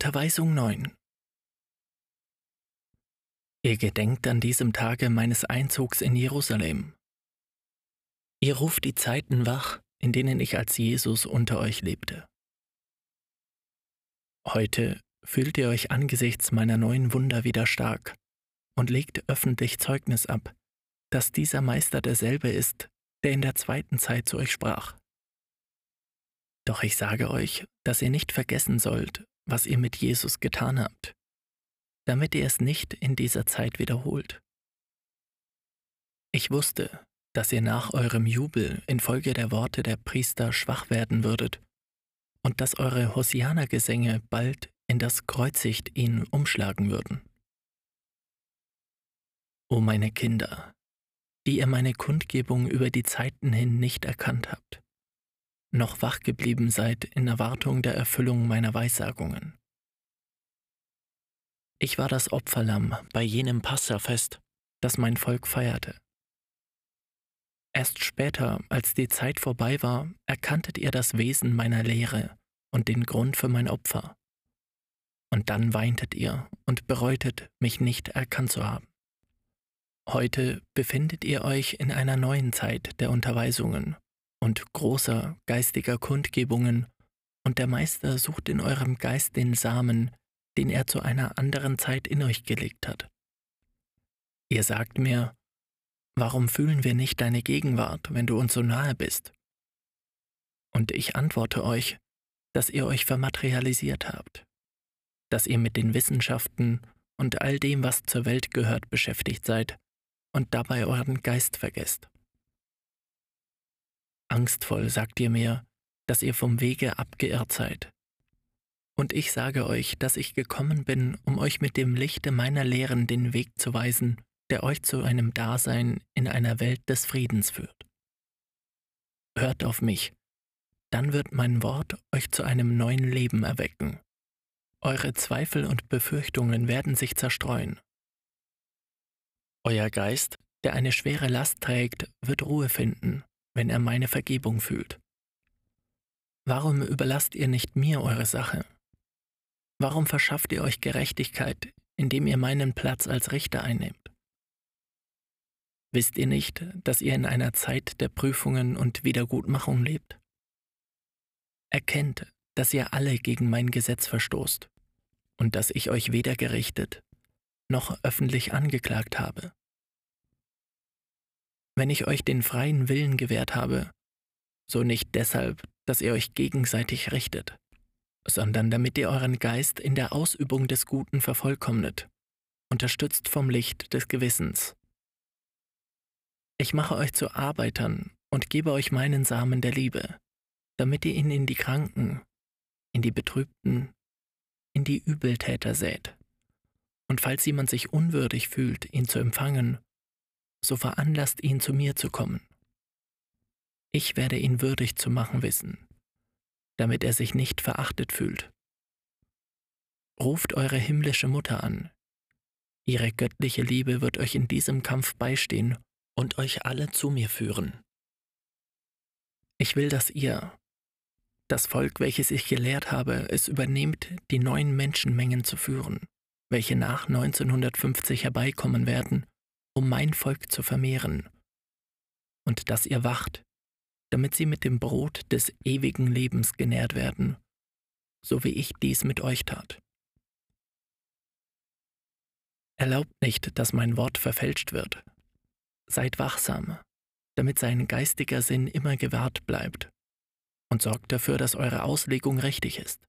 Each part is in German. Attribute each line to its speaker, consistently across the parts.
Speaker 1: Unterweisung 9 Ihr gedenkt an diesem Tage meines Einzugs in Jerusalem. Ihr ruft die Zeiten wach, in denen ich als Jesus unter euch lebte. Heute fühlt ihr euch angesichts meiner neuen Wunder wieder stark und legt öffentlich Zeugnis ab, dass dieser Meister derselbe ist, der in der zweiten Zeit zu euch sprach. Doch ich sage euch, dass ihr nicht vergessen sollt, was ihr mit Jesus getan habt, damit ihr es nicht in dieser Zeit wiederholt. Ich wusste, dass ihr nach eurem Jubel infolge der Worte der Priester schwach werden würdet und dass eure Hosianergesänge bald in das Kreuzigt ihn umschlagen würden. O meine Kinder, die ihr meine Kundgebung über die Zeiten hin nicht erkannt habt, noch wach geblieben seid in Erwartung der Erfüllung meiner Weissagungen. Ich war das Opferlamm bei jenem Passafest, das mein Volk feierte. Erst später, als die Zeit vorbei war, erkanntet ihr das Wesen meiner Lehre und den Grund für mein Opfer. Und dann weintet ihr und bereutet, mich nicht erkannt zu haben. Heute befindet ihr euch in einer neuen Zeit der Unterweisungen und großer geistiger Kundgebungen, und der Meister sucht in eurem Geist den Samen, den er zu einer anderen Zeit in euch gelegt hat. Ihr sagt mir, warum fühlen wir nicht deine Gegenwart, wenn du uns so nahe bist? Und ich antworte euch, dass ihr euch vermaterialisiert habt, dass ihr mit den Wissenschaften und all dem, was zur Welt gehört, beschäftigt seid und dabei euren Geist vergesst. Angstvoll sagt ihr mir, dass ihr vom Wege abgeirrt seid. Und ich sage euch, dass ich gekommen bin, um euch mit dem Lichte meiner Lehren den Weg zu weisen, der euch zu einem Dasein in einer Welt des Friedens führt. Hört auf mich, dann wird mein Wort euch zu einem neuen Leben erwecken. Eure Zweifel und Befürchtungen werden sich zerstreuen. Euer Geist, der eine schwere Last trägt, wird Ruhe finden, wenn er meine Vergebung fühlt? Warum überlasst ihr nicht mir eure Sache? Warum verschafft ihr euch Gerechtigkeit, indem ihr meinen Platz als Richter einnehmt? Wisst ihr nicht, dass ihr in einer Zeit der Prüfungen und Wiedergutmachung lebt? Erkennt, dass ihr alle gegen mein Gesetz verstoßt und dass ich euch weder gerichtet noch öffentlich angeklagt habe wenn ich euch den freien Willen gewährt habe, so nicht deshalb, dass ihr euch gegenseitig richtet, sondern damit ihr euren Geist in der Ausübung des Guten vervollkommnet, unterstützt vom Licht des Gewissens. Ich mache euch zu Arbeitern und gebe euch meinen Samen der Liebe, damit ihr ihn in die Kranken, in die Betrübten, in die Übeltäter sät. Und falls jemand sich unwürdig fühlt, ihn zu empfangen, so veranlasst ihn zu mir zu kommen. Ich werde ihn würdig zu machen wissen, damit er sich nicht verachtet fühlt. Ruft eure himmlische Mutter an. Ihre göttliche Liebe wird euch in diesem Kampf beistehen und euch alle zu mir führen. Ich will, dass ihr, das Volk, welches ich gelehrt habe, es übernehmt, die neuen Menschenmengen zu führen, welche nach 1950 herbeikommen werden um mein Volk zu vermehren, und dass ihr wacht, damit sie mit dem Brot des ewigen Lebens genährt werden, so wie ich dies mit euch tat. Erlaubt nicht, dass mein Wort verfälscht wird. Seid wachsam, damit sein geistiger Sinn immer gewahrt bleibt, und sorgt dafür, dass eure Auslegung richtig ist.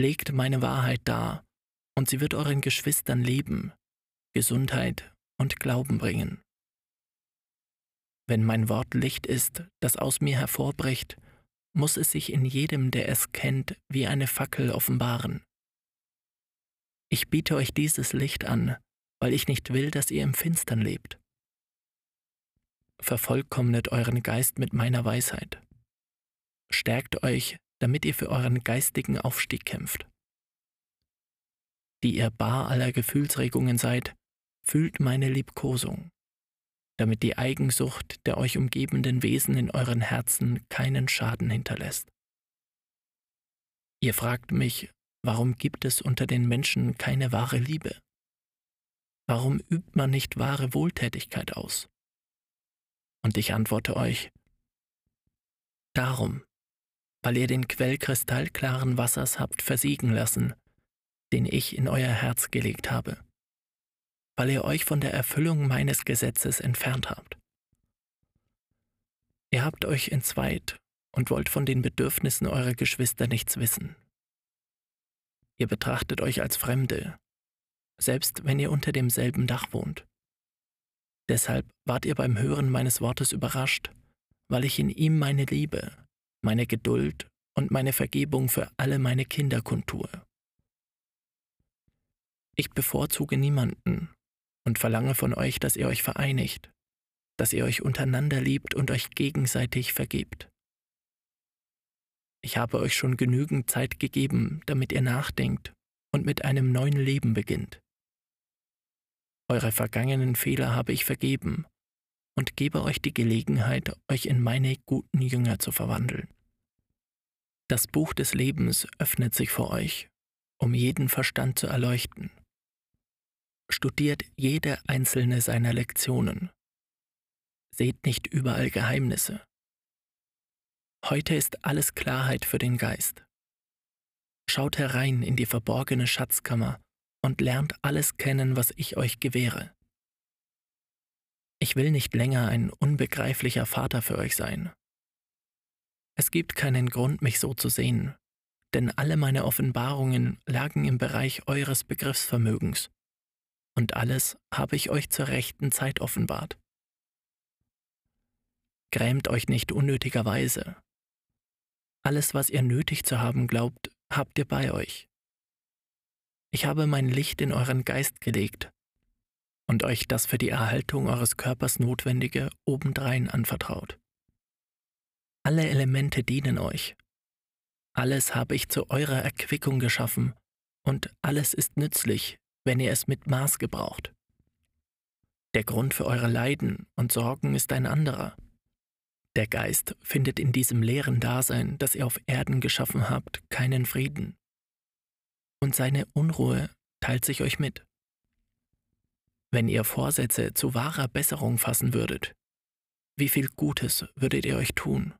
Speaker 1: Legt meine Wahrheit dar, und sie wird euren Geschwistern Leben, Gesundheit und Glauben bringen. Wenn mein Wort Licht ist, das aus mir hervorbricht, muss es sich in jedem, der es kennt, wie eine Fackel offenbaren. Ich biete euch dieses Licht an, weil ich nicht will, dass ihr im Finstern lebt. Vervollkommnet euren Geist mit meiner Weisheit. Stärkt euch, damit ihr für euren geistigen Aufstieg kämpft. Die ihr bar aller Gefühlsregungen seid, fühlt meine Liebkosung, damit die Eigensucht der euch umgebenden Wesen in euren Herzen keinen Schaden hinterlässt. Ihr fragt mich, warum gibt es unter den Menschen keine wahre Liebe? Warum übt man nicht wahre Wohltätigkeit aus? Und ich antworte euch, darum, weil ihr den Quell kristallklaren Wassers habt versiegen lassen, den ich in euer Herz gelegt habe, weil ihr euch von der Erfüllung meines Gesetzes entfernt habt. Ihr habt euch entzweit und wollt von den Bedürfnissen eurer Geschwister nichts wissen. Ihr betrachtet euch als Fremde, selbst wenn ihr unter demselben Dach wohnt. Deshalb wart ihr beim Hören meines Wortes überrascht, weil ich in ihm meine Liebe, meine Geduld und meine Vergebung für alle meine Kinder kundtue. Ich bevorzuge niemanden und verlange von euch, dass ihr euch vereinigt, dass ihr euch untereinander liebt und euch gegenseitig vergebt. Ich habe euch schon genügend Zeit gegeben, damit ihr nachdenkt und mit einem neuen Leben beginnt. Eure vergangenen Fehler habe ich vergeben und gebe euch die Gelegenheit, euch in meine guten Jünger zu verwandeln. Das Buch des Lebens öffnet sich vor euch, um jeden Verstand zu erleuchten. Studiert jede einzelne seiner Lektionen. Seht nicht überall Geheimnisse. Heute ist alles Klarheit für den Geist. Schaut herein in die verborgene Schatzkammer und lernt alles kennen, was ich euch gewähre. Ich will nicht länger ein unbegreiflicher Vater für euch sein. Es gibt keinen Grund, mich so zu sehen, denn alle meine Offenbarungen lagen im Bereich eures Begriffsvermögens, und alles habe ich euch zur rechten Zeit offenbart. Grämt euch nicht unnötigerweise, alles, was ihr nötig zu haben glaubt, habt ihr bei euch. Ich habe mein Licht in euren Geist gelegt und euch das für die Erhaltung eures Körpers Notwendige obendrein anvertraut. Alle Elemente dienen euch. Alles habe ich zu eurer Erquickung geschaffen und alles ist nützlich, wenn ihr es mit Maß gebraucht. Der Grund für eure Leiden und Sorgen ist ein anderer. Der Geist findet in diesem leeren Dasein, das ihr auf Erden geschaffen habt, keinen Frieden. Und seine Unruhe teilt sich euch mit. Wenn ihr Vorsätze zu wahrer Besserung fassen würdet, wie viel Gutes würdet ihr euch tun?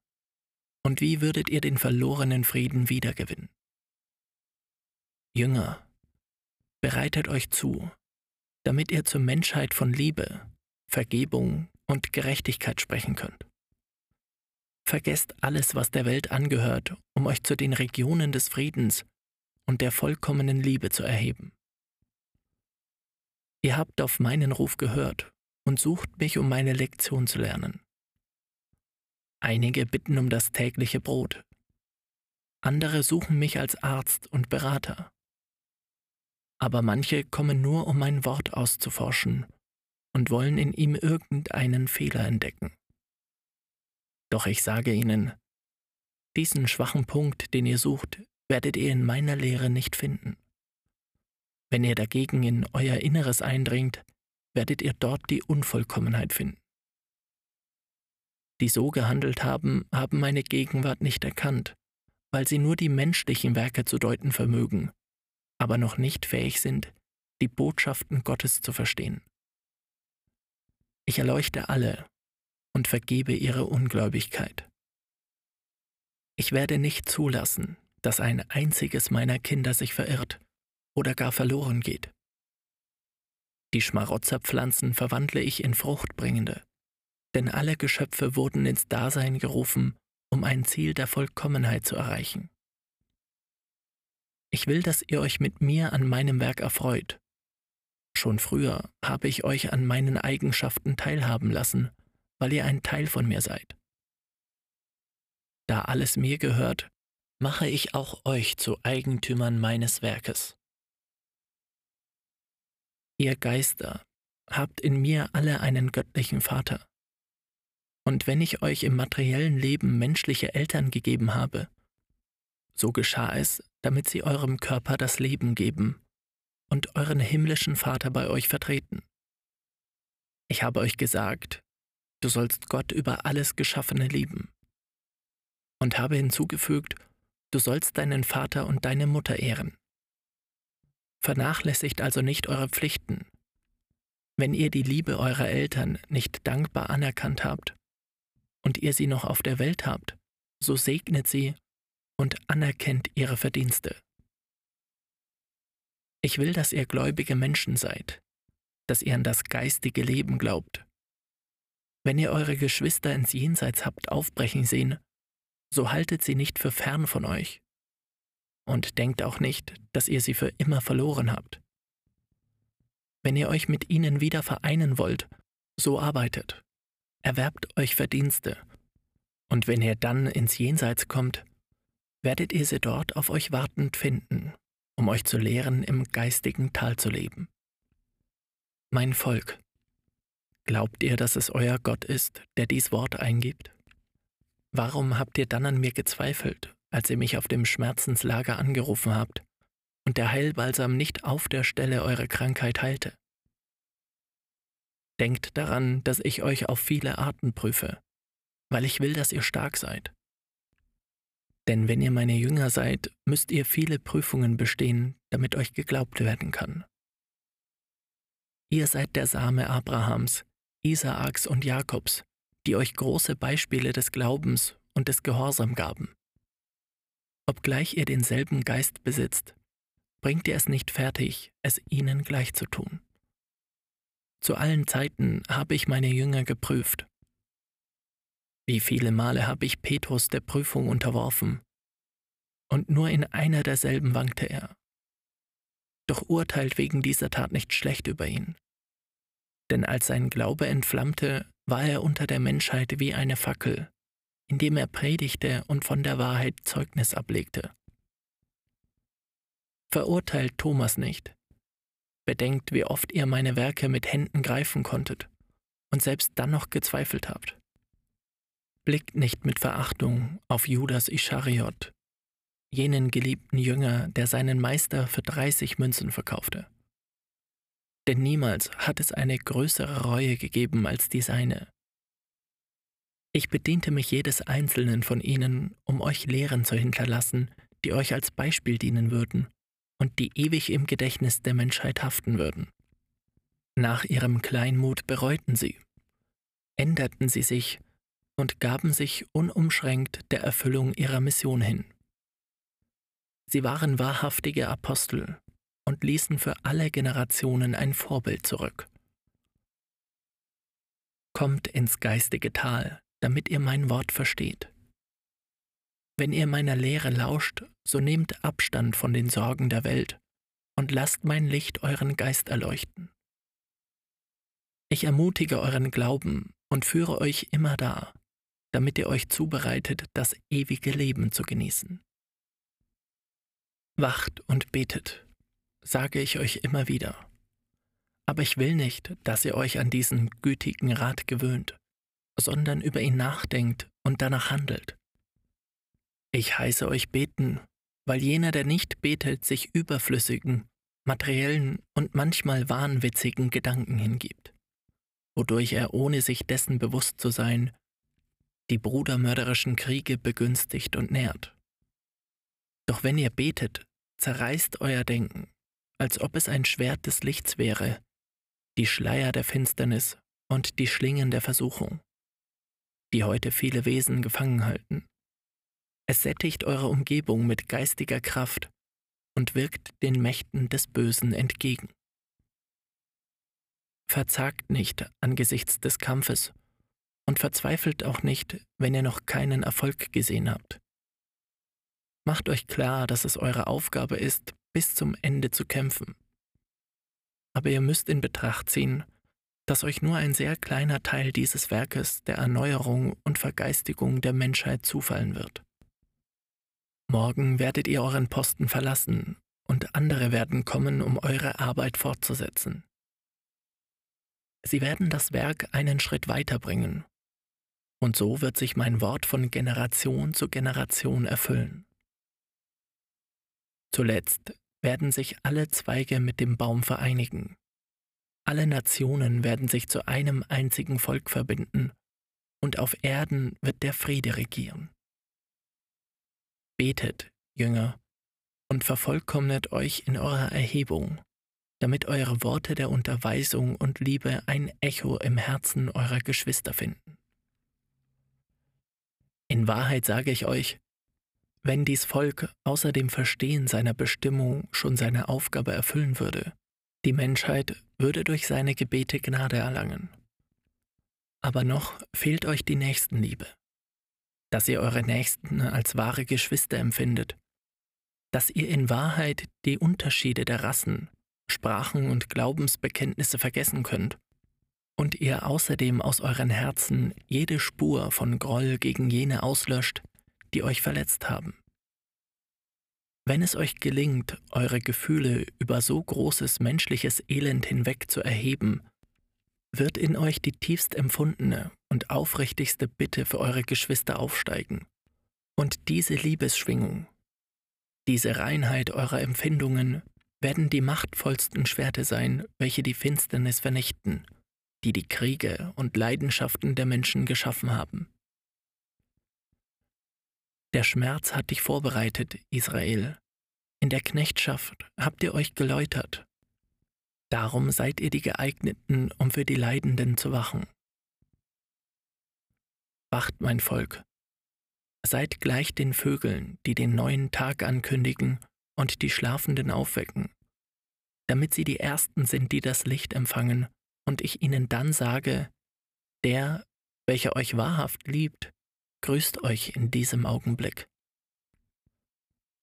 Speaker 1: Und wie würdet ihr den verlorenen Frieden wiedergewinnen? Jünger, bereitet euch zu, damit ihr zur Menschheit von Liebe, Vergebung und Gerechtigkeit sprechen könnt. Vergesst alles, was der Welt angehört, um euch zu den Regionen des Friedens und der vollkommenen Liebe zu erheben. Ihr habt auf meinen Ruf gehört und sucht mich, um meine Lektion zu lernen. Einige bitten um das tägliche Brot, andere suchen mich als Arzt und Berater. Aber manche kommen nur, um mein Wort auszuforschen und wollen in ihm irgendeinen Fehler entdecken. Doch ich sage Ihnen, diesen schwachen Punkt, den ihr sucht, werdet ihr in meiner Lehre nicht finden. Wenn ihr dagegen in euer Inneres eindringt, werdet ihr dort die Unvollkommenheit finden. Die so gehandelt haben, haben meine Gegenwart nicht erkannt, weil sie nur die menschlichen Werke zu deuten vermögen, aber noch nicht fähig sind, die Botschaften Gottes zu verstehen. Ich erleuchte alle, und vergebe ihre Ungläubigkeit. Ich werde nicht zulassen, dass ein einziges meiner Kinder sich verirrt oder gar verloren geht. Die Schmarotzerpflanzen verwandle ich in fruchtbringende, denn alle Geschöpfe wurden ins Dasein gerufen, um ein Ziel der Vollkommenheit zu erreichen. Ich will, dass ihr euch mit mir an meinem Werk erfreut. Schon früher habe ich euch an meinen Eigenschaften teilhaben lassen weil ihr ein Teil von mir seid. Da alles mir gehört, mache ich auch euch zu Eigentümern meines Werkes. Ihr Geister habt in mir alle einen göttlichen Vater. Und wenn ich euch im materiellen Leben menschliche Eltern gegeben habe, so geschah es, damit sie eurem Körper das Leben geben und euren himmlischen Vater bei euch vertreten. Ich habe euch gesagt, du sollst Gott über alles Geschaffene lieben. Und habe hinzugefügt, du sollst deinen Vater und deine Mutter ehren. Vernachlässigt also nicht eure Pflichten. Wenn ihr die Liebe eurer Eltern nicht dankbar anerkannt habt und ihr sie noch auf der Welt habt, so segnet sie und anerkennt ihre Verdienste. Ich will, dass ihr gläubige Menschen seid, dass ihr an das geistige Leben glaubt. Wenn ihr eure Geschwister ins Jenseits habt aufbrechen sehen, so haltet sie nicht für fern von euch. Und denkt auch nicht, dass ihr sie für immer verloren habt. Wenn ihr euch mit ihnen wieder vereinen wollt, so arbeitet, erwerbt euch Verdienste, und wenn ihr dann ins Jenseits kommt, werdet ihr sie dort auf euch wartend finden, um euch zu lehren, im geistigen Tal zu leben. Mein Volk, glaubt ihr, dass es euer Gott ist, der dies Wort eingibt? Warum habt ihr dann an mir gezweifelt, als ihr mich auf dem Schmerzenslager angerufen habt und der Heilbalsam nicht auf der Stelle eure Krankheit heilte? Denkt daran, dass ich euch auf viele Arten prüfe, weil ich will, dass ihr stark seid. Denn wenn ihr meine Jünger seid, müsst ihr viele Prüfungen bestehen, damit euch geglaubt werden kann. Ihr seid der Same Abrahams, Isaaks und Jakobs, die euch große Beispiele des Glaubens und des Gehorsam gaben. Obgleich ihr denselben Geist besitzt, bringt ihr es nicht fertig, es ihnen gleich zu tun. Zu allen Zeiten habe ich meine Jünger geprüft. Wie viele Male habe ich Petrus der Prüfung unterworfen, und nur in einer derselben wankte er. Doch urteilt wegen dieser Tat nicht schlecht über ihn. Denn als sein Glaube entflammte, war er unter der Menschheit wie eine Fackel, indem er predigte und von der Wahrheit Zeugnis ablegte. Verurteilt Thomas nicht. Bedenkt, wie oft ihr meine Werke mit Händen greifen konntet und selbst dann noch gezweifelt habt. Blickt nicht mit Verachtung auf Judas Ischariot, jenen geliebten Jünger, der seinen Meister für 30 Münzen verkaufte. Denn niemals hat es eine größere Reue gegeben als die seine. Ich bediente mich jedes einzelnen von ihnen, um euch Lehren zu hinterlassen, die euch als Beispiel dienen würden und die ewig im Gedächtnis der Menschheit haften würden. Nach ihrem Kleinmut bereuten sie, änderten sie sich und gaben sich unumschränkt der Erfüllung ihrer Mission hin. Sie waren wahrhaftige Apostel und ließen für alle Generationen ein Vorbild zurück. Kommt ins geistige Tal, damit ihr mein Wort versteht. Wenn ihr meiner Lehre lauscht, so nehmt Abstand von den Sorgen der Welt und lasst mein Licht euren Geist erleuchten. Ich ermutige euren Glauben und führe euch immer da, damit ihr euch zubereitet, das ewige Leben zu genießen. Wacht und betet, sage ich euch immer wieder. Aber ich will nicht, dass ihr euch an diesen gütigen Rat gewöhnt, sondern über ihn nachdenkt und danach handelt. Ich heiße euch beten, weil jener, der nicht betet, sich überflüssigen, materiellen und manchmal wahnwitzigen Gedanken hingibt, wodurch er, ohne sich dessen bewusst zu sein, die brudermörderischen Kriege begünstigt und nährt. Doch wenn ihr betet, zerreißt euer Denken, als ob es ein Schwert des Lichts wäre, die Schleier der Finsternis und die Schlingen der Versuchung, die heute viele Wesen gefangen halten. Es sättigt eure Umgebung mit geistiger Kraft und wirkt den Mächten des Bösen entgegen. Verzagt nicht angesichts des Kampfes und verzweifelt auch nicht, wenn ihr noch keinen Erfolg gesehen habt. Macht euch klar, dass es eure Aufgabe ist, bis zum Ende zu kämpfen. Aber ihr müsst in Betracht ziehen, dass euch nur ein sehr kleiner Teil dieses Werkes der Erneuerung und Vergeistigung der Menschheit zufallen wird. Morgen werdet ihr euren Posten verlassen und andere werden kommen, um eure Arbeit fortzusetzen. Sie werden das Werk einen Schritt weiterbringen und so wird sich mein Wort von Generation zu Generation erfüllen. Zuletzt werden sich alle Zweige mit dem Baum vereinigen. Alle Nationen werden sich zu einem einzigen Volk verbinden, und auf Erden wird der Friede regieren. Betet, Jünger, und vervollkommnet euch in eurer Erhebung, damit eure Worte der Unterweisung und Liebe ein Echo im Herzen eurer Geschwister finden. In Wahrheit sage ich euch, wenn dies Volk außer dem Verstehen seiner Bestimmung schon seine Aufgabe erfüllen würde, die Menschheit würde durch seine Gebete Gnade erlangen. Aber noch fehlt euch die Nächstenliebe, dass ihr eure Nächsten als wahre Geschwister empfindet, dass ihr in Wahrheit die Unterschiede der Rassen, Sprachen und Glaubensbekenntnisse vergessen könnt und ihr außerdem aus euren Herzen jede Spur von Groll gegen jene auslöscht, die euch verletzt haben. Wenn es euch gelingt, eure Gefühle über so großes menschliches Elend hinweg zu erheben, wird in euch die tiefst empfundene und aufrichtigste Bitte für eure Geschwister aufsteigen. Und diese Liebesschwingung, diese Reinheit eurer Empfindungen werden die machtvollsten Schwerte sein, welche die Finsternis vernichten die die Kriege und Leidenschaften der Menschen geschaffen haben. Der Schmerz hat dich vorbereitet, Israel. In der Knechtschaft habt ihr euch geläutert. Darum seid ihr die geeigneten, um für die Leidenden zu wachen. Wacht, mein Volk. Seid gleich den Vögeln, die den neuen Tag ankündigen und die Schlafenden aufwecken, damit sie die Ersten sind, die das Licht empfangen und ich ihnen dann sage, der, welcher euch wahrhaft liebt, grüßt euch in diesem Augenblick.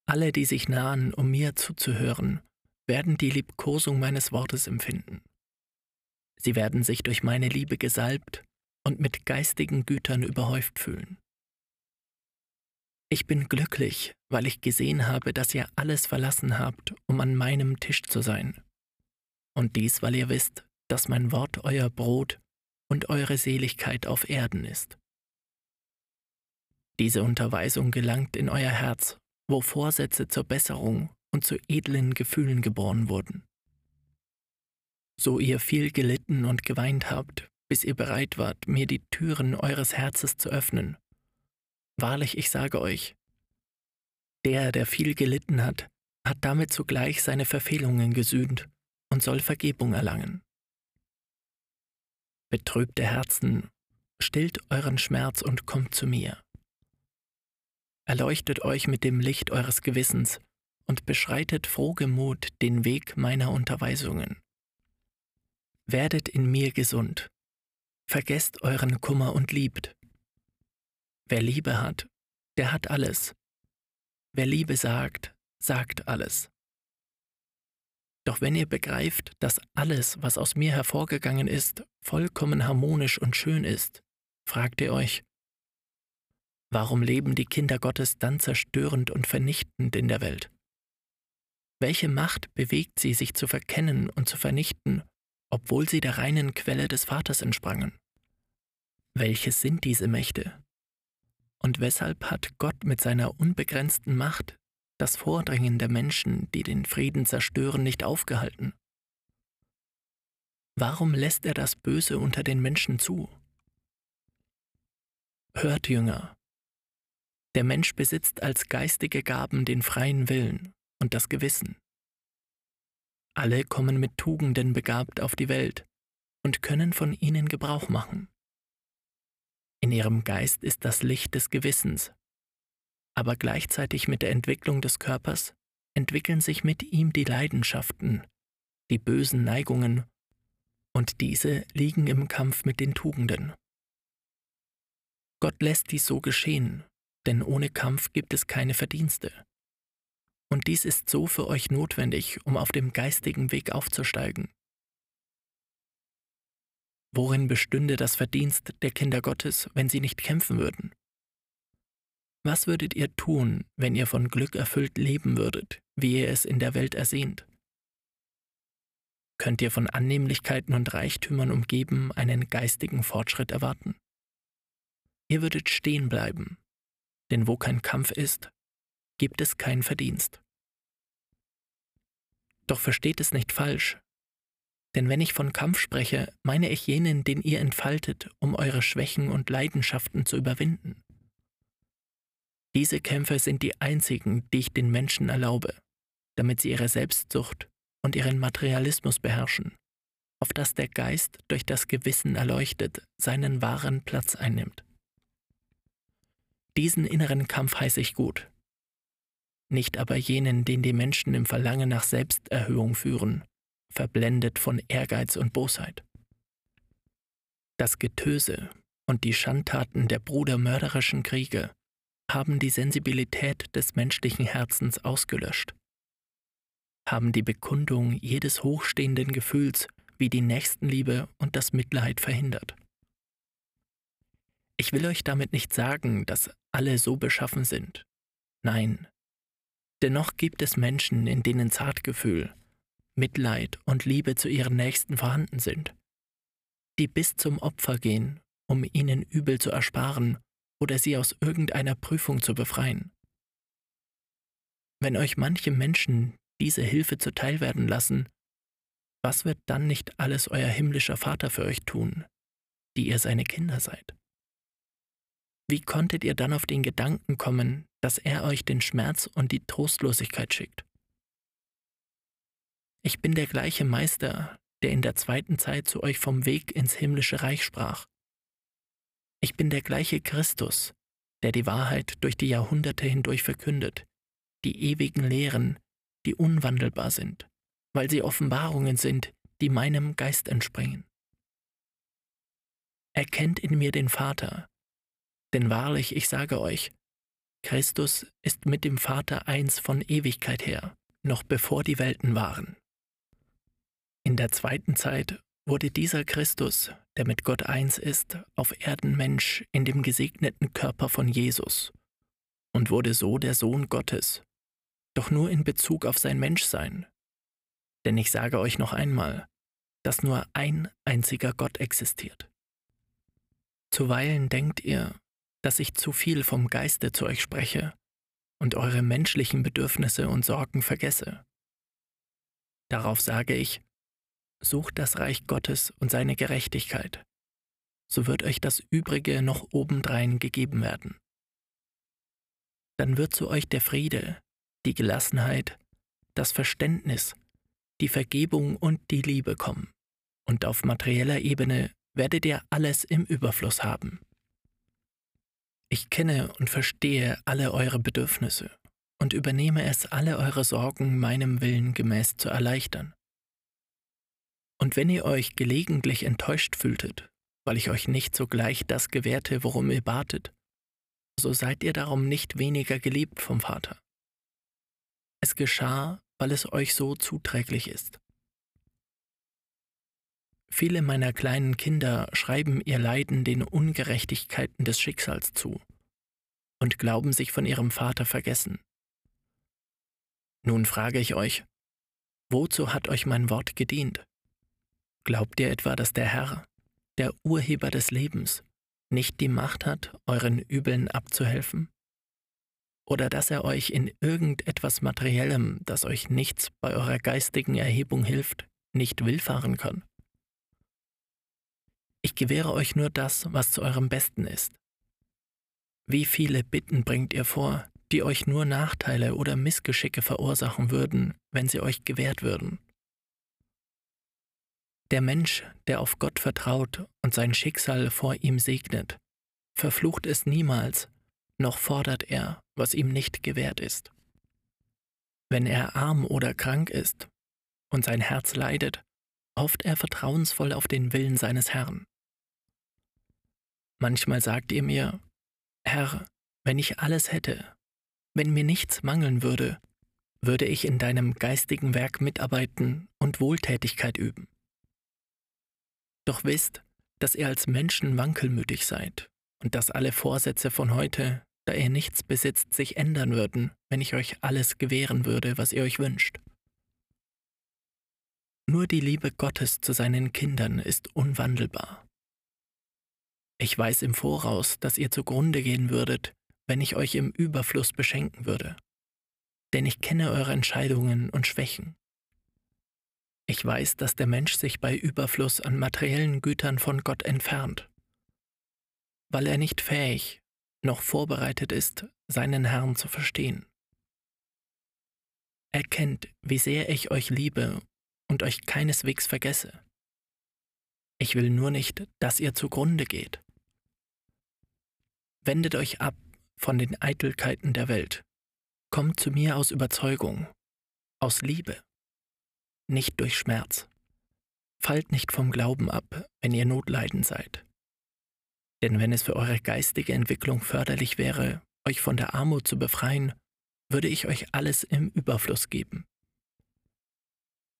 Speaker 1: Alle, die sich nahen, um mir zuzuhören, werden die Liebkosung meines Wortes empfinden. Sie werden sich durch meine Liebe gesalbt und mit geistigen Gütern überhäuft fühlen. Ich bin glücklich, weil ich gesehen habe, dass ihr alles verlassen habt, um an meinem Tisch zu sein. Und dies, weil ihr wisst, dass mein Wort euer Brot und eure Seligkeit auf Erden ist. Diese Unterweisung gelangt in euer Herz, wo Vorsätze zur Besserung und zu edlen Gefühlen geboren wurden. So ihr viel gelitten und geweint habt, bis ihr bereit wart, mir die Türen eures Herzens zu öffnen. Wahrlich, ich sage euch, der, der viel gelitten hat, hat damit zugleich seine Verfehlungen gesühnt und soll Vergebung erlangen. Betrübte Herzen, stillt euren Schmerz und kommt zu mir. Erleuchtet euch mit dem Licht eures Gewissens und beschreitet frohgemut den Weg meiner Unterweisungen. Werdet in mir gesund, vergesst euren Kummer und liebt. Wer Liebe hat, der hat alles. Wer Liebe sagt, sagt alles. Doch wenn ihr begreift, dass alles, was aus mir hervorgegangen ist, vollkommen harmonisch und schön ist, fragt ihr euch, warum leben die Kinder Gottes dann zerstörend und vernichtend in der Welt? Welche Macht bewegt sie, sich zu verkennen und zu vernichten, obwohl sie der reinen Quelle des Vaters entsprangen? Welches sind diese Mächte? Und weshalb hat Gott mit seiner unbegrenzten Macht das Vordringen der Menschen, die den Frieden zerstören, nicht aufgehalten? Warum lässt er das Böse unter den Menschen zu? Hört, Jünger, der Mensch besitzt als geistige Gaben den freien Willen und das Gewissen. Alle kommen mit Tugenden begabt auf die Welt und können von ihnen Gebrauch machen. In ihrem Geist ist das Licht des Gewissens, aber gleichzeitig mit der Entwicklung des Körpers entwickeln sich mit ihm die Leidenschaften, die bösen Neigungen, und diese liegen im Kampf mit den Tugenden. Gott lässt dies so geschehen, denn ohne Kampf gibt es keine Verdienste. Und dies ist so für euch notwendig, um auf dem geistigen Weg aufzusteigen. Worin bestünde das Verdienst der Kinder Gottes, wenn sie nicht kämpfen würden? Was würdet ihr tun, wenn ihr von Glück erfüllt leben würdet, wie ihr es in der Welt ersehnt? Könnt ihr von Annehmlichkeiten und Reichtümern umgeben einen geistigen Fortschritt erwarten? Ihr würdet stehen bleiben, denn wo kein Kampf ist, gibt es kein Verdienst. Doch versteht es nicht falsch, denn wenn ich von Kampf spreche, meine ich jenen, den ihr entfaltet, um eure Schwächen und Leidenschaften zu überwinden. Diese Kämpfe sind die einzigen, die ich den Menschen erlaube, damit sie ihre Selbstsucht und ihren Materialismus beherrschen, auf dass der Geist durch das Gewissen erleuchtet seinen wahren Platz einnimmt. Diesen inneren Kampf heiße ich gut, nicht aber jenen, den die Menschen im Verlangen nach Selbsterhöhung führen, verblendet von Ehrgeiz und Bosheit. Das Getöse und die Schandtaten der brudermörderischen Kriege haben die Sensibilität des menschlichen Herzens ausgelöscht, haben die Bekundung jedes hochstehenden Gefühls wie die Nächstenliebe und das Mitleid verhindert. Ich will euch damit nicht sagen, dass alle so beschaffen sind. Nein. Dennoch gibt es Menschen, in denen Zartgefühl, Mitleid und Liebe zu ihren Nächsten vorhanden sind, die bis zum Opfer gehen, um ihnen Übel zu ersparen oder sie aus irgendeiner Prüfung zu befreien. Wenn euch manche Menschen diese Hilfe zuteil werden lassen, was wird dann nicht alles euer himmlischer Vater für euch tun, die ihr seine Kinder seid? Wie konntet ihr dann auf den Gedanken kommen, dass er euch den Schmerz und die Trostlosigkeit schickt? Ich bin der gleiche Meister, der in der zweiten Zeit zu euch vom Weg ins himmlische Reich sprach. Ich bin der gleiche Christus, der die Wahrheit durch die Jahrhunderte hindurch verkündet, die ewigen Lehren, die unwandelbar sind, weil sie Offenbarungen sind, die meinem Geist entspringen. Erkennt in mir den Vater, denn wahrlich, ich sage euch, Christus ist mit dem Vater eins von Ewigkeit her, noch bevor die Welten waren. In der zweiten Zeit wurde dieser Christus, der mit Gott eins ist, auf Erden Mensch in dem gesegneten Körper von Jesus und wurde so der Sohn Gottes, doch nur in Bezug auf sein Menschsein. Denn ich sage euch noch einmal, dass nur ein einziger Gott existiert. Zuweilen denkt ihr, dass ich zu viel vom Geiste zu euch spreche und eure menschlichen Bedürfnisse und Sorgen vergesse. Darauf sage ich, sucht das Reich Gottes und seine Gerechtigkeit, so wird euch das Übrige noch obendrein gegeben werden. Dann wird zu euch der Friede, die Gelassenheit, das Verständnis, die Vergebung und die Liebe kommen, und auf materieller Ebene werdet ihr alles im Überfluss haben. Ich kenne und verstehe alle eure Bedürfnisse und übernehme es, alle eure Sorgen meinem Willen gemäß zu erleichtern. Und wenn ihr euch gelegentlich enttäuscht fühltet, weil ich euch nicht sogleich das gewährte, worum ihr batet, so seid ihr darum nicht weniger geliebt vom Vater. Es geschah, weil es euch so zuträglich ist. Viele meiner kleinen Kinder schreiben ihr Leiden den Ungerechtigkeiten des Schicksals zu und glauben sich von ihrem Vater vergessen. Nun frage ich euch, wozu hat euch mein Wort gedient? Glaubt ihr etwa, dass der Herr, der Urheber des Lebens, nicht die Macht hat, euren Übeln abzuhelfen? Oder dass er euch in irgendetwas Materiellem, das euch nichts bei eurer geistigen Erhebung hilft, nicht willfahren kann? Ich gewähre euch nur das, was zu eurem Besten ist. Wie viele Bitten bringt ihr vor, die euch nur Nachteile oder Missgeschicke verursachen würden, wenn sie euch gewährt würden? Der Mensch, der auf Gott vertraut und sein Schicksal vor ihm segnet, verflucht es niemals, noch fordert er, was ihm nicht gewährt ist. Wenn er arm oder krank ist und sein Herz leidet, hofft er vertrauensvoll auf den Willen seines Herrn. Manchmal sagt ihr mir, Herr, wenn ich alles hätte, wenn mir nichts mangeln würde, würde ich in deinem geistigen Werk mitarbeiten und Wohltätigkeit üben. Doch wisst, dass ihr als Menschen wankelmütig seid und dass alle Vorsätze von heute, da ihr nichts besitzt, sich ändern würden, wenn ich euch alles gewähren würde, was ihr euch wünscht. Nur die Liebe Gottes zu seinen Kindern ist unwandelbar. Ich weiß im Voraus, dass ihr zugrunde gehen würdet, wenn ich euch im Überfluss beschenken würde. Denn ich kenne eure Entscheidungen und Schwächen. Ich weiß, dass der Mensch sich bei Überfluss an materiellen Gütern von Gott entfernt, weil er nicht fähig noch vorbereitet ist, seinen Herrn zu verstehen. Erkennt, wie sehr ich euch liebe und euch keineswegs vergesse. Ich will nur nicht, dass ihr zugrunde geht. Wendet euch ab von den Eitelkeiten der Welt. Kommt zu mir aus Überzeugung, aus Liebe, nicht durch Schmerz. Fallt nicht vom Glauben ab, wenn ihr notleidend seid. Denn wenn es für eure geistige Entwicklung förderlich wäre, euch von der Armut zu befreien, würde ich euch alles im Überfluss geben.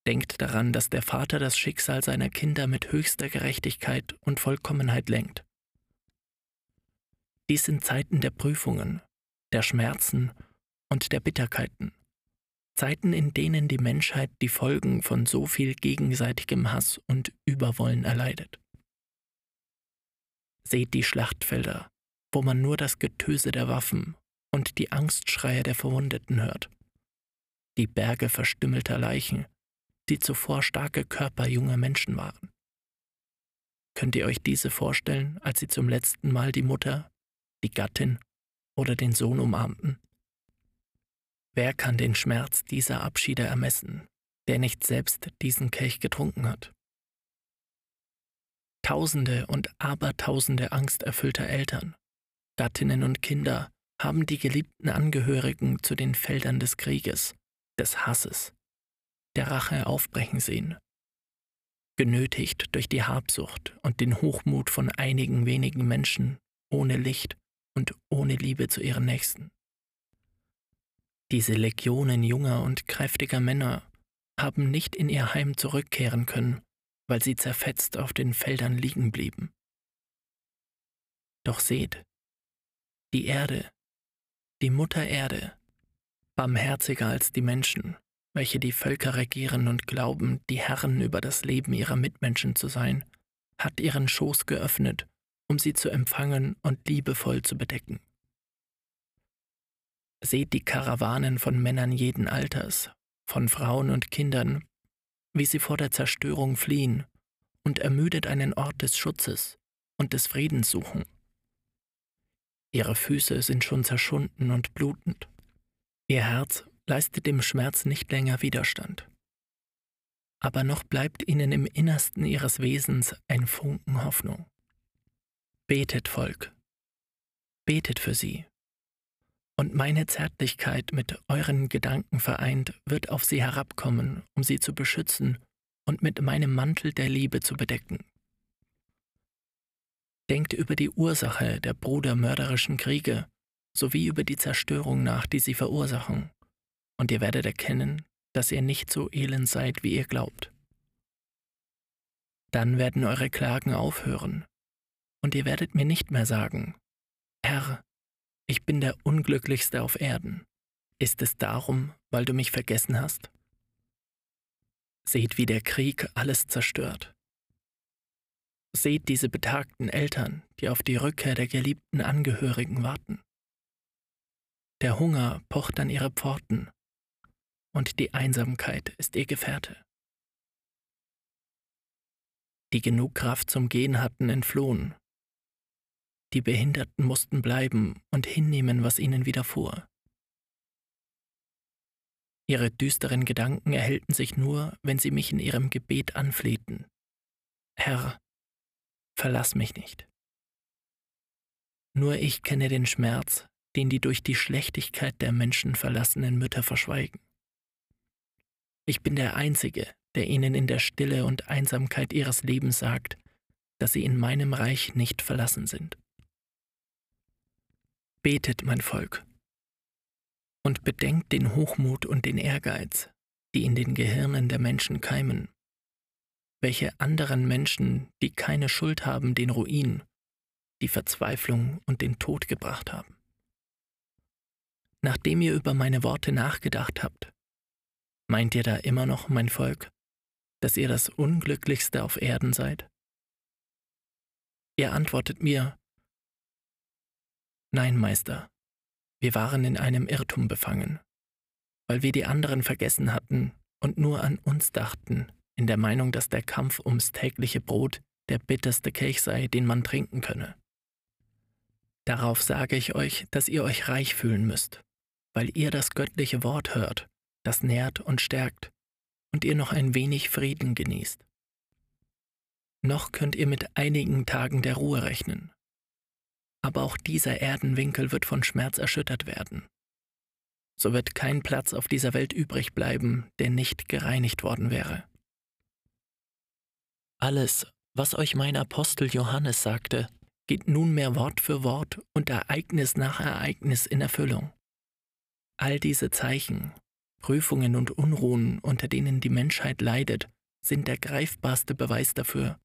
Speaker 1: Denkt daran, dass der Vater das Schicksal seiner Kinder mit höchster Gerechtigkeit und Vollkommenheit lenkt. Dies sind Zeiten der Prüfungen, der Schmerzen und der Bitterkeiten. Zeiten, in denen die Menschheit die Folgen von so viel gegenseitigem Hass und Überwollen erleidet. Seht die Schlachtfelder, wo man nur das Getöse der Waffen und die Angstschreie der Verwundeten hört. Die Berge verstümmelter Leichen, die zuvor starke Körper junger Menschen waren. Könnt ihr euch diese vorstellen, als sie zum letzten Mal die Mutter, die Gattin oder den Sohn umarmten? Wer kann den Schmerz dieser Abschiede ermessen, der nicht selbst diesen Kelch getrunken hat? Tausende und Abertausende angsterfüllter Eltern, Gattinnen und Kinder haben die geliebten Angehörigen zu den Feldern des Krieges, des Hasses, der Rache aufbrechen sehen. Genötigt durch die Habsucht und den Hochmut von einigen wenigen Menschen ohne Licht und ohne Liebe zu ihren Nächsten. Diese Legionen junger und kräftiger Männer haben nicht in ihr Heim zurückkehren können, weil sie zerfetzt auf den Feldern liegen blieben. Doch seht, die Erde, die Mutter Erde, barmherziger als die Menschen, welche die Völker regieren und glauben, die Herren über das Leben ihrer Mitmenschen zu sein, hat ihren Schoß geöffnet, um sie zu empfangen und liebevoll zu bedecken. Seht die Karawanen von Männern jeden Alters, von Frauen und Kindern, wie sie vor der Zerstörung fliehen und ermüdet einen Ort des Schutzes und des Friedens suchen. Ihre Füße sind schon zerschunden und blutend. Ihr Herz leistet dem Schmerz nicht länger Widerstand. Aber noch bleibt ihnen im Innersten ihres Wesens ein Funken Hoffnung. Betet, Volk, betet für sie. Und meine Zärtlichkeit mit euren Gedanken vereint wird auf sie herabkommen, um sie zu beschützen und mit meinem Mantel der Liebe zu bedecken. Denkt über die Ursache der brudermörderischen Kriege sowie über die Zerstörung nach, die sie verursachen und ihr werdet erkennen, dass ihr nicht so elend seid, wie ihr glaubt. Dann werden eure Klagen aufhören, und ihr werdet mir nicht mehr sagen, Herr, ich bin der Unglücklichste auf Erden. Ist es darum, weil du mich vergessen hast? Seht, wie der Krieg alles zerstört. Seht diese betagten Eltern, die auf die Rückkehr der geliebten Angehörigen warten. Der Hunger pocht an ihre Pforten und die Einsamkeit ist ihr Gefährte. Die genug Kraft zum Gehen hatten, entflohen. Die Behinderten mussten bleiben und hinnehmen, was ihnen widerfuhr. Ihre düsteren Gedanken erhellten sich nur, wenn sie mich in ihrem Gebet anflehten. Herr, verlass mich nicht. Nur ich kenne den Schmerz, den die durch die Schlechtigkeit der Menschen verlassenen Mütter verschweigen. Ich bin der Einzige, der ihnen in der Stille und Einsamkeit ihres Lebens sagt, dass sie in meinem Reich nicht verlassen sind. Betet, mein Volk, und bedenkt den Hochmut und den Ehrgeiz, die in den Gehirnen der Menschen keimen, welche anderen Menschen, die keine Schuld haben, den Ruin, die Verzweiflung und den Tod gebracht haben. Nachdem ihr über meine Worte nachgedacht habt, Meint ihr da immer noch, mein Volk, dass ihr das Unglücklichste auf Erden seid? Ihr antwortet mir, Nein, Meister, wir waren in einem Irrtum befangen, weil wir die anderen vergessen hatten und nur an uns dachten, in der Meinung, dass der Kampf ums tägliche Brot der bitterste Kelch sei, den man trinken könne. Darauf sage ich euch, dass ihr euch reich fühlen müsst, weil ihr das göttliche Wort hört das nährt und stärkt und ihr noch ein wenig Frieden genießt. Noch könnt ihr mit einigen Tagen der Ruhe rechnen. Aber auch dieser Erdenwinkel wird von Schmerz erschüttert werden. So wird kein Platz auf dieser Welt übrig bleiben, der nicht gereinigt worden wäre. Alles, was euch mein Apostel Johannes sagte, geht nunmehr Wort für Wort und Ereignis nach Ereignis in Erfüllung. All diese Zeichen, Prüfungen und Unruhen, unter denen die Menschheit leidet, sind der greifbarste Beweis dafür,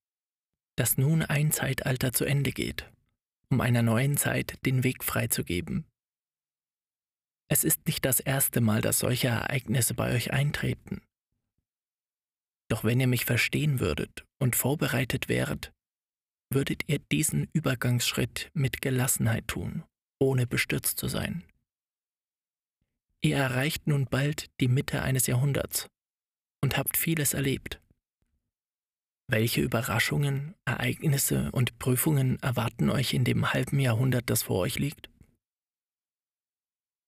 Speaker 1: dass nun ein Zeitalter zu Ende geht, um einer neuen Zeit den Weg freizugeben. Es ist nicht das erste Mal, dass solche Ereignisse bei euch eintreten. Doch wenn ihr mich verstehen würdet und vorbereitet wäret, würdet ihr diesen Übergangsschritt mit Gelassenheit tun, ohne bestürzt zu sein. Ihr erreicht nun bald die Mitte eines Jahrhunderts und habt vieles erlebt. Welche Überraschungen, Ereignisse und Prüfungen erwarten euch in dem halben Jahrhundert, das vor euch liegt?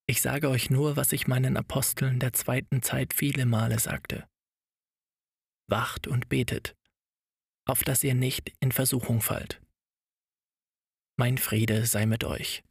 Speaker 1: Ich sage euch nur, was ich meinen Aposteln der zweiten Zeit viele Male sagte. Wacht und betet, auf dass ihr nicht in Versuchung fallt. Mein Friede sei mit euch.